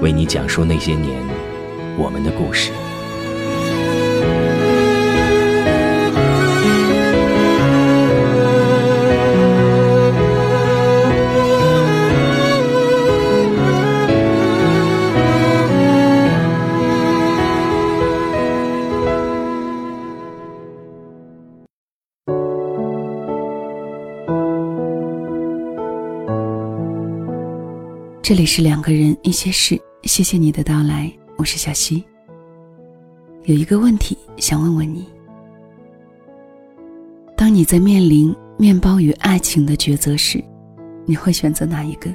为你讲述那些年我们的故事。这里是两个人一些事。谢谢你的到来，我是小溪。有一个问题想问问你：当你在面临面包与爱情的抉择时，你会选择哪一个？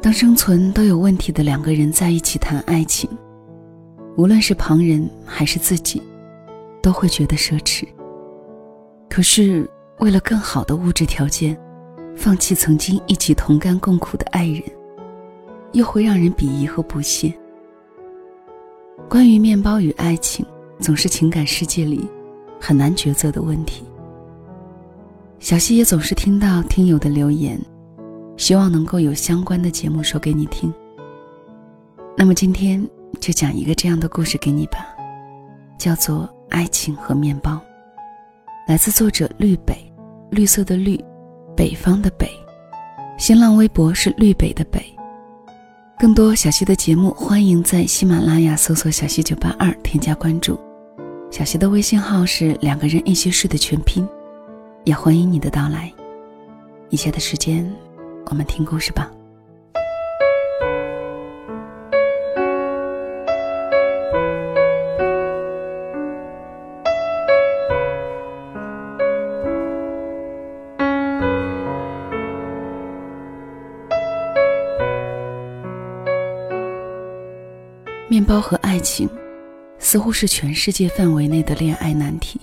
当生存都有问题的两个人在一起谈爱情，无论是旁人还是自己，都会觉得奢侈。可是为了更好的物质条件，放弃曾经一起同甘共苦的爱人。又会让人鄙夷和不屑。关于面包与爱情，总是情感世界里很难抉择的问题。小溪也总是听到听友的留言，希望能够有相关的节目说给你听。那么今天就讲一个这样的故事给你吧，叫做《爱情和面包》，来自作者绿北，绿色的绿，北方的北，新浪微博是绿北的北。更多小溪的节目，欢迎在喜马拉雅搜索“小溪九八二”添加关注。小溪的微信号是“两个人一些事”的全拼，也欢迎你的到来。以下的时间，我们听故事吧。面包和爱情，似乎是全世界范围内的恋爱难题。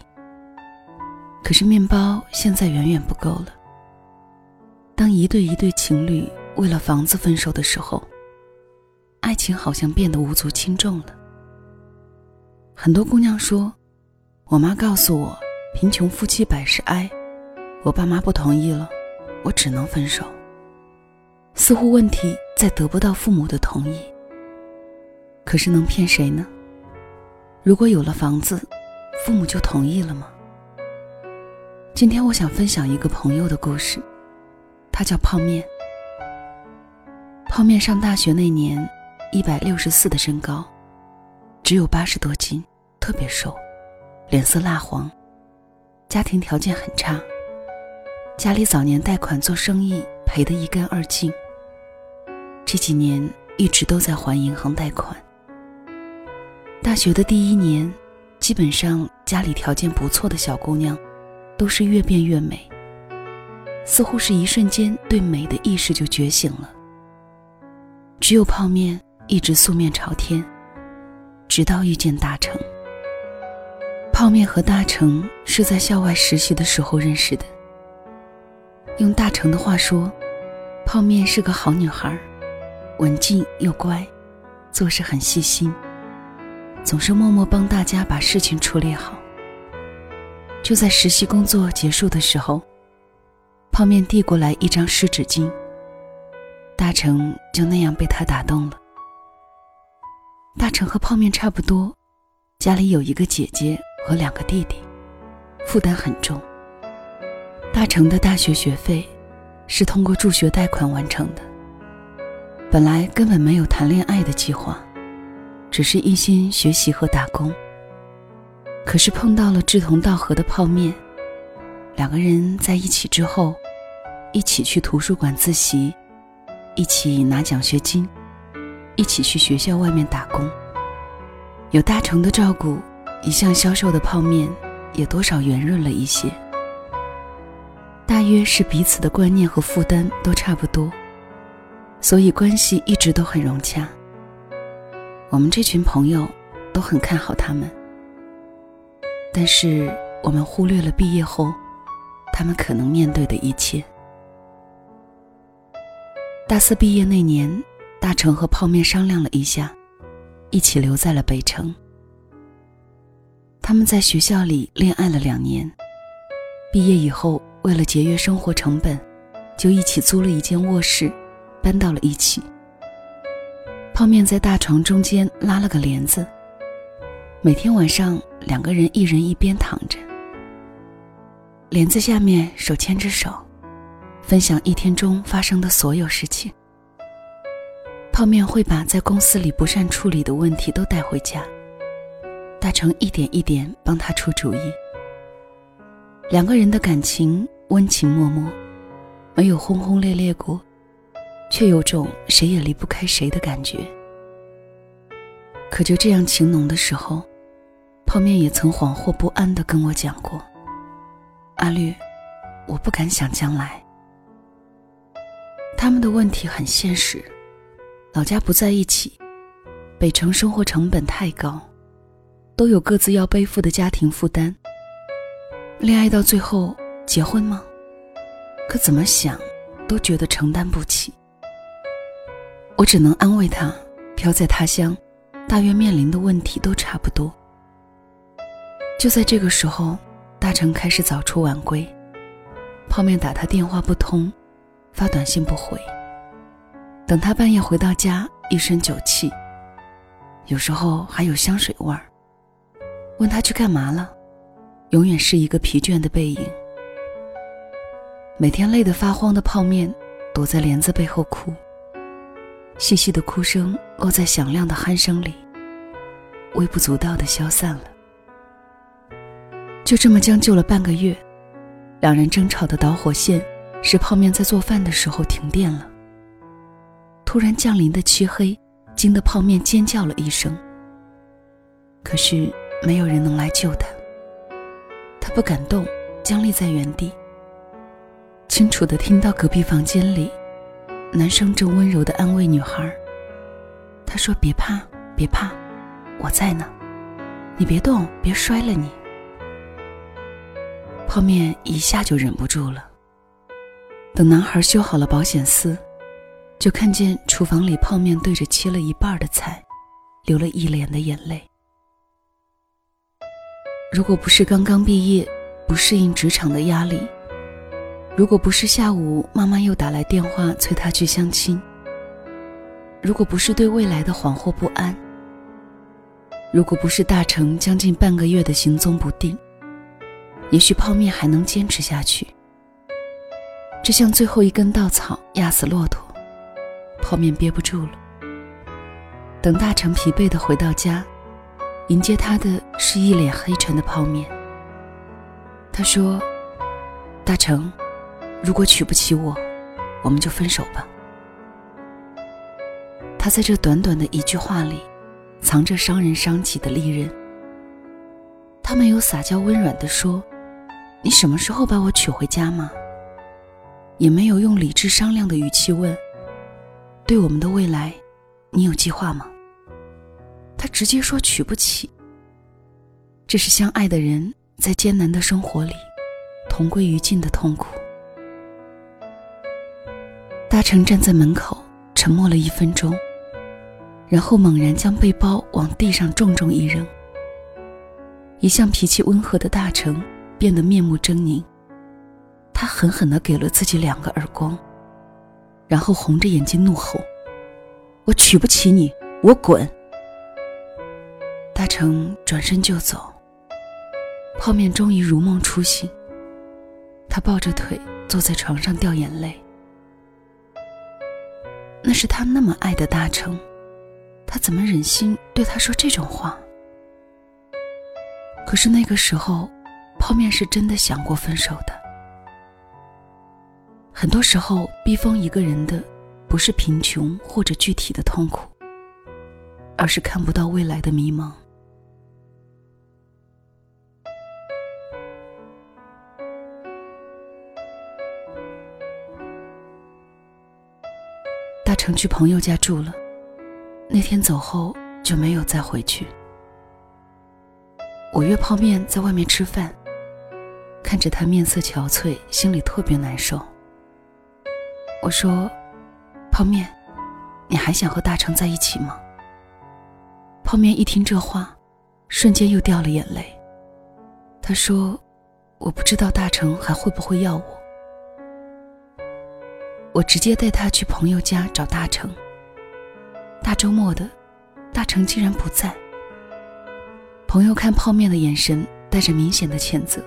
可是面包现在远远不够了。当一对一对情侣为了房子分手的时候，爱情好像变得无足轻重了。很多姑娘说：“我妈告诉我，贫穷夫妻百事哀，我爸妈不同意了，我只能分手。”似乎问题在得不到父母的同意。可是能骗谁呢？如果有了房子，父母就同意了吗？今天我想分享一个朋友的故事，他叫泡面。泡面上大学那年，一百六十四的身高，只有八十多斤，特别瘦，脸色蜡黄，家庭条件很差，家里早年贷款做生意赔得一干二净，这几年一直都在还银行贷款。大学的第一年，基本上家里条件不错的小姑娘，都是越变越美。似乎是一瞬间对美的意识就觉醒了。只有泡面一直素面朝天，直到遇见大成。泡面和大成是在校外实习的时候认识的。用大成的话说，泡面是个好女孩，文静又乖，做事很细心。总是默默帮大家把事情处理好。就在实习工作结束的时候，泡面递过来一张湿纸巾。大成就那样被他打动了。大成和泡面差不多，家里有一个姐姐和两个弟弟，负担很重。大成的大学学费是通过助学贷款完成的。本来根本没有谈恋爱的计划，只是一心学习和打工。可是碰到了志同道合的泡面，两个人在一起之后，一起去图书馆自习，一起拿奖学金，一起去学校外面打工。有大成的照顾，一向消瘦的泡面也多少圆润了一些。大约是彼此的观念和负担都差不多，所以关系一直都很融洽。我们这群朋友都很看好他们，但是我们忽略了毕业后他们可能面对的一切。大四毕业那年，大成和泡面商量了一下。一起留在了北城。他们在学校里恋爱了两年，毕业以后，为了节约生活成本，就一起租了一间卧室，搬到了一起。泡面在大床中间拉了个帘子，每天晚上两个人一人一边躺着，帘子下面手牵着手，分享一天中发生的所有事情。泡面会把在公司里不善处理的问题都带回家，大成一点一点帮他出主意。两个人的感情温情脉脉，没有轰轰烈烈过，却有种谁也离不开谁的感觉。可就这样情浓的时候，泡面也曾恍惚不安地跟我讲过：“阿绿，我不敢想将来。”他们的问题很现实。老家不在一起，北城生活成本太高，都有各自要背负的家庭负担。恋爱到最后结婚吗？可怎么想都觉得承担不起。我只能安慰他，飘在他乡，大约面临的问题都差不多。就在这个时候，大成开始早出晚归，泡面打他电话不通，发短信不回。等他半夜回到家，一身酒气，有时候还有香水味儿。问他去干嘛了，永远是一个疲倦的背影。每天累得发慌的泡面，躲在帘子背后哭。细细的哭声落在响亮的鼾声里，微不足道的消散了。就这么将就了半个月，两人争吵的导火线，是泡面在做饭的时候停电了。突然降临的漆黑，惊得泡面尖叫了一声。可是没有人能来救他。他不敢动，僵立在原地。清楚的听到隔壁房间里，男生正温柔的安慰女孩。他说：“别怕，别怕，我在呢，你别动，别摔了你。”泡面一下就忍不住了。等男孩修好了保险丝。就看见厨房里泡面对着切了一半的菜，流了一脸的眼泪。如果不是刚刚毕业，不适应职场的压力；如果不是下午妈妈又打来电话催他去相亲；如果不是对未来的惶惑不安；如果不是大成将近半个月的行踪不定，也许泡面还能坚持下去。这像最后一根稻草压死骆驼。泡面憋不住了。等大成疲惫的回到家，迎接他的是一脸黑沉的泡面。他说：“大成，如果娶不起我，我们就分手吧。”他在这短短的一句话里，藏着伤人伤己的利刃。他没有撒娇温软的说：“你什么时候把我娶回家吗？”也没有用理智商量的语气问。对我们的未来，你有计划吗？他直接说娶不起。这是相爱的人在艰难的生活里同归于尽的痛苦。大成站在门口，沉默了一分钟，然后猛然将背包往地上重重一扔。一向脾气温和的大成变得面目狰狞，他狠狠地给了自己两个耳光。然后红着眼睛怒吼：“我娶不起你，我滚！”大成转身就走。泡面终于如梦初醒，他抱着腿坐在床上掉眼泪。那是他那么爱的大成，他怎么忍心对他说这种话？可是那个时候，泡面是真的想过分手的。很多时候，逼疯一个人的，不是贫穷或者具体的痛苦，而是看不到未来的迷茫。成去朋友家住了，那天走后就没有再回去。我约泡面在外面吃饭，看着他面色憔悴，心里特别难受。我说：“泡面，你还想和大成在一起吗？”泡面一听这话，瞬间又掉了眼泪。他说：“我不知道大成还会不会要我。”我直接带他去朋友家找大成。大周末的，大成竟然不在。朋友看泡面的眼神带着明显的谴责，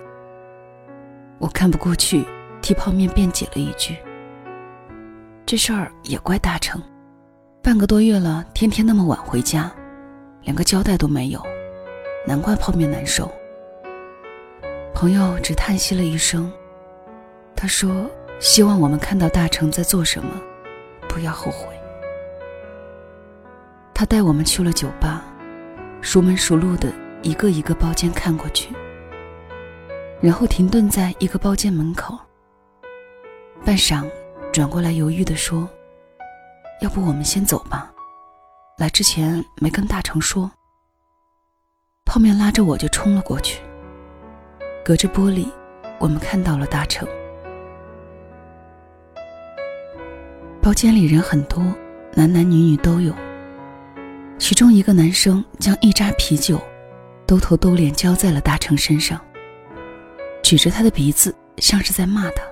我看不过去，替泡面辩解了一句：“这事儿也怪大成，半个多月了，天天那么晚回家，连个交代都没有，难怪泡面难受。”朋友只叹息了一声，他说：“希望我们看到大成在做什么，不要后悔。”他带我们去了酒吧，熟门熟路的。一个一个包间看过去，然后停顿在一个包间门口。半晌，转过来犹豫地说：“要不我们先走吧，来之前没跟大成说。”泡面拉着我就冲了过去。隔着玻璃，我们看到了大成。包间里人很多，男男女女都有。其中一个男生将一扎啤酒。兜头兜脸浇在了大成身上，指着他的鼻子，像是在骂他。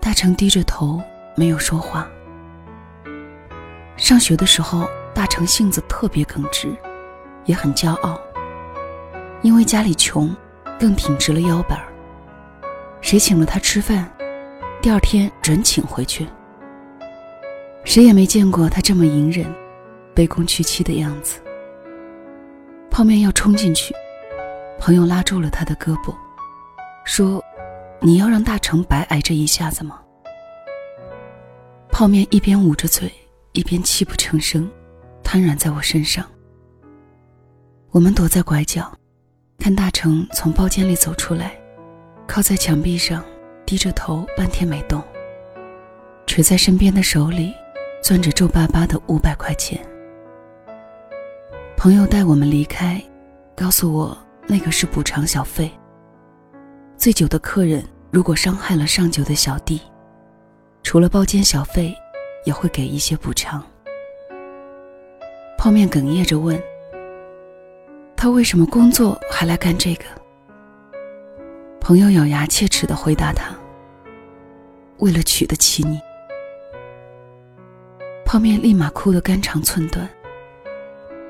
大成低着头，没有说话。上学的时候，大成性子特别耿直，也很骄傲。因为家里穷，更挺直了腰板儿。谁请了他吃饭，第二天准请回去。谁也没见过他这么隐忍、卑躬屈膝的样子。泡面要冲进去，朋友拉住了他的胳膊，说：“你要让大成白挨这一下子吗？”泡面一边捂着嘴，一边泣不成声，瘫软在我身上。我们躲在拐角，看大成从包间里走出来，靠在墙壁上，低着头，半天没动。垂在身边的手里，攥着皱巴巴的五百块钱。朋友带我们离开，告诉我那个是补偿小费。醉酒的客人如果伤害了上酒的小弟，除了包间小费，也会给一些补偿。泡面哽咽着问：“他为什么工作还来干这个？”朋友咬牙切齿的回答他：“为了娶得起你。”泡面立马哭得肝肠寸断。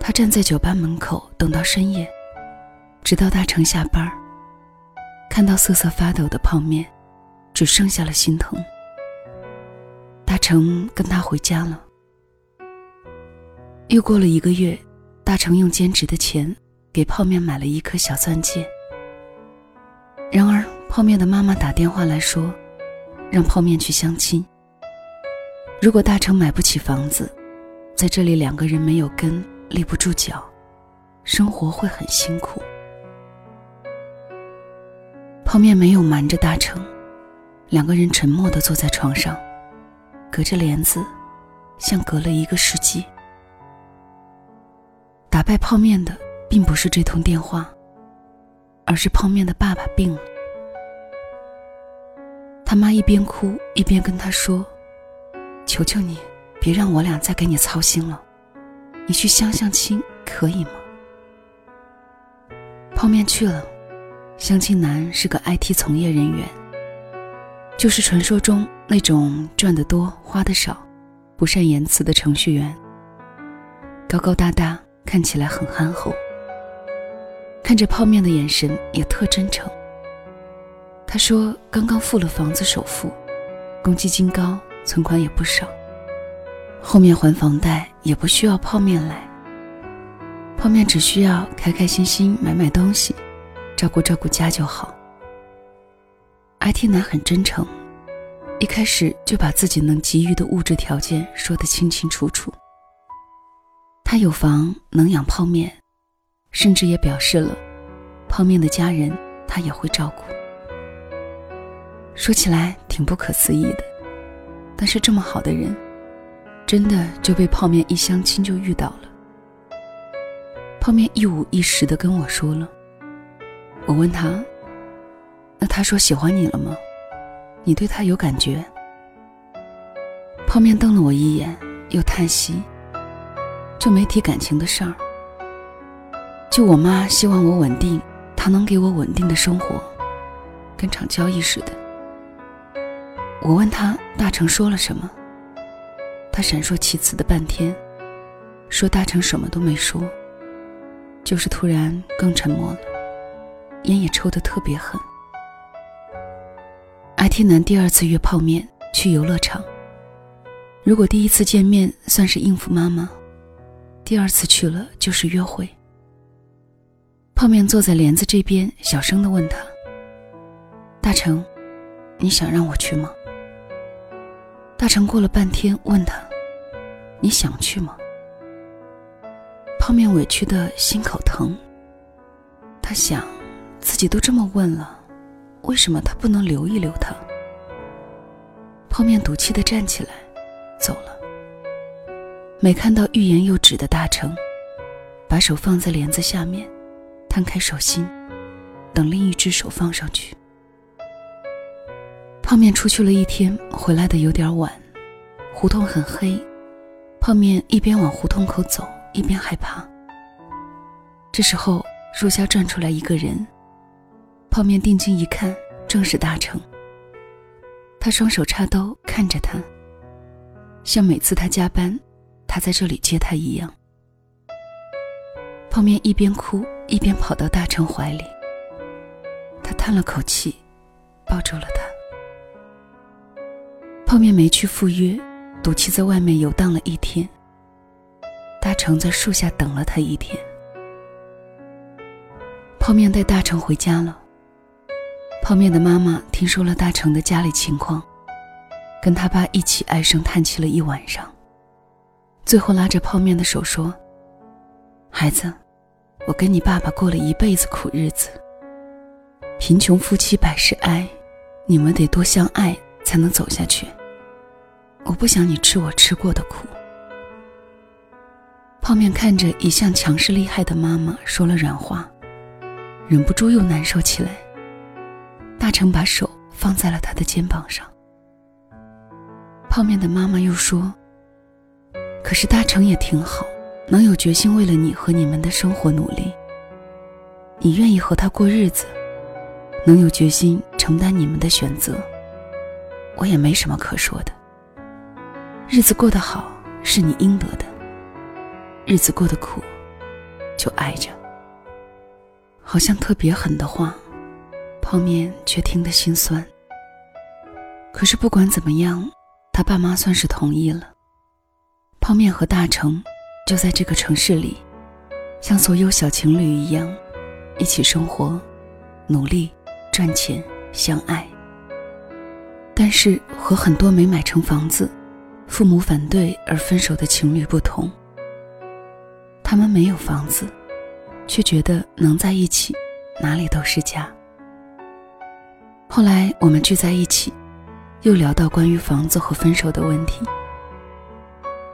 他站在酒吧门口等到深夜，直到大成下班看到瑟瑟发抖的泡面，只剩下了心疼。大成跟他回家了。又过了一个月，大成用兼职的钱给泡面买了一颗小钻戒。然而，泡面的妈妈打电话来说，让泡面去相亲。如果大成买不起房子，在这里两个人没有根。立不住脚，生活会很辛苦。泡面没有瞒着大成，两个人沉默的坐在床上，隔着帘子，像隔了一个世纪。打败泡面的并不是这通电话，而是泡面的爸爸病了。他妈一边哭一边跟他说：“求求你，别让我俩再给你操心了。”你去相相亲可以吗？泡面去了，相亲男是个 IT 从业人员，就是传说中那种赚得多花的少、不善言辞的程序员。高高大大，看起来很憨厚，看着泡面的眼神也特真诚。他说刚刚付了房子首付，公积金高，存款也不少，后面还房贷也不需要泡面来，泡面只需要开开心心买买东西，照顾照顾家就好。IT 男很真诚，一开始就把自己能给予的物质条件说得清清楚楚。他有房能养泡面，甚至也表示了，泡面的家人他也会照顾。说起来挺不可思议的，但是这么好的人，真的就被泡面一相亲就遇到了。泡面一五一十的跟我说了，我问他，那他说喜欢你了吗？你对他有感觉？泡面瞪了我一眼，又叹息。就没提感情的事儿，就我妈希望我稳定，她能给我稳定的生活，跟场交易似的。我问他大成说了什么，他闪烁其词的半天，说大成什么都没说，就是突然更沉默了，烟也抽得特别狠。IT 男第二次约泡面去游乐场，如果第一次见面算是应付妈妈。第二次去了就是约会。泡面坐在帘子这边，小声的问他：“大成，你想让我去吗？”大成过了半天问他：“你想去吗？”泡面委屈的心口疼。他想，自己都这么问了，为什么他不能留一留他？泡面赌气的站起来，走了。没看到欲言又止的大成，把手放在帘子下面，摊开手心，等另一只手放上去。泡面出去了一天，回来的有点晚，胡同很黑，泡面一边往胡同口走，一边害怕。这时候树下转出来一个人，泡面定睛一看，正是大成。他双手插兜看着他，像每次他加班。他在这里接他一样。泡面一边哭一边跑到大成怀里，他叹了口气，抱住了他。泡面没去赴约，赌气在外面游荡了一天。大成在树下等了他一天。泡面带大成回家了。泡面的妈妈听说了大成的家里情况，跟他爸一起唉声叹气了一晚上。最后拉着泡面的手说：“孩子，我跟你爸爸过了一辈子苦日子。贫穷夫妻百事哀，你们得多相爱才能走下去。我不想你吃我吃过的苦。”泡面看着一向强势厉害的妈妈说了软话，忍不住又难受起来。大成把手放在了他的肩膀上。泡面的妈妈又说。可是大成也挺好，能有决心为了你和你们的生活努力。你愿意和他过日子，能有决心承担你们的选择，我也没什么可说的。日子过得好是你应得的，日子过得苦，就挨着。好像特别狠的话，泡面却听得心酸。可是不管怎么样，他爸妈算是同意了。泡面和大成就在这个城市里，像所有小情侣一样，一起生活，努力赚钱，相爱。但是和很多没买成房子、父母反对而分手的情侣不同，他们没有房子，却觉得能在一起，哪里都是家。后来我们聚在一起，又聊到关于房子和分手的问题。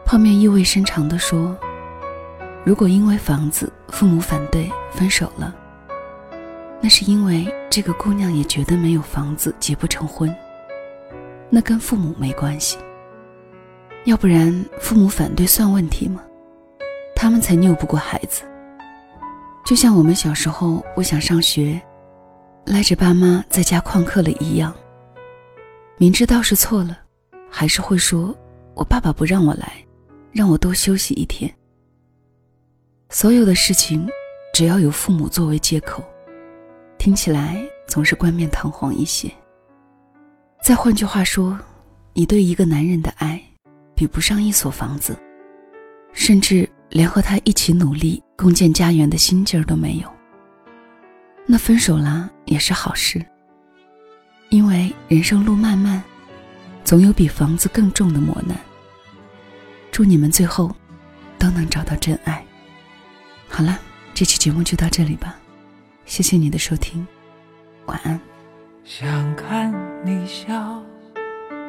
泡面意味深长地说：“如果因为房子父母反对分手了，那是因为这个姑娘也觉得没有房子结不成婚，那跟父母没关系。要不然父母反对算问题吗？他们才拗不过孩子。就像我们小时候不想上学，赖着爸妈在家旷课了一样，明知道是错了，还是会说我爸爸不让我来。”让我多休息一天。所有的事情，只要有父母作为借口，听起来总是冠冕堂皇一些。再换句话说，你对一个男人的爱，比不上一所房子，甚至连和他一起努力共建家园的心劲儿都没有。那分手啦也是好事，因为人生路漫漫，总有比房子更重的磨难。祝你们最后都能找到真爱。好了，这期节目就到这里吧，谢谢你的收听，晚安。想看你笑，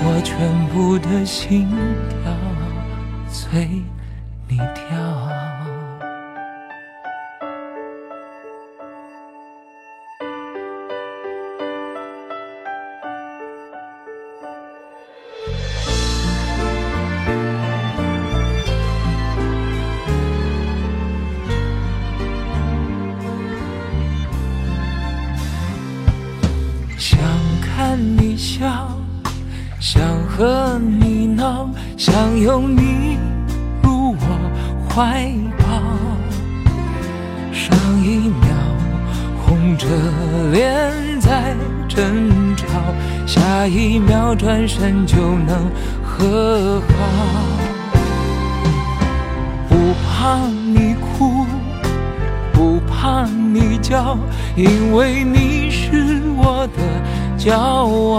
我全部的心跳随你跳。怀抱。上一秒红着脸在争吵，下一秒转身就能和好。不怕你哭，不怕你叫，因为你是我的。骄傲，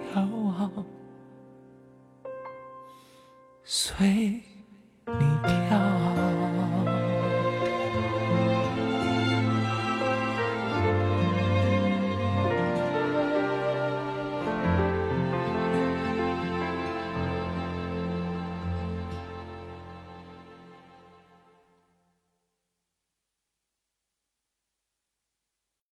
我随你跳。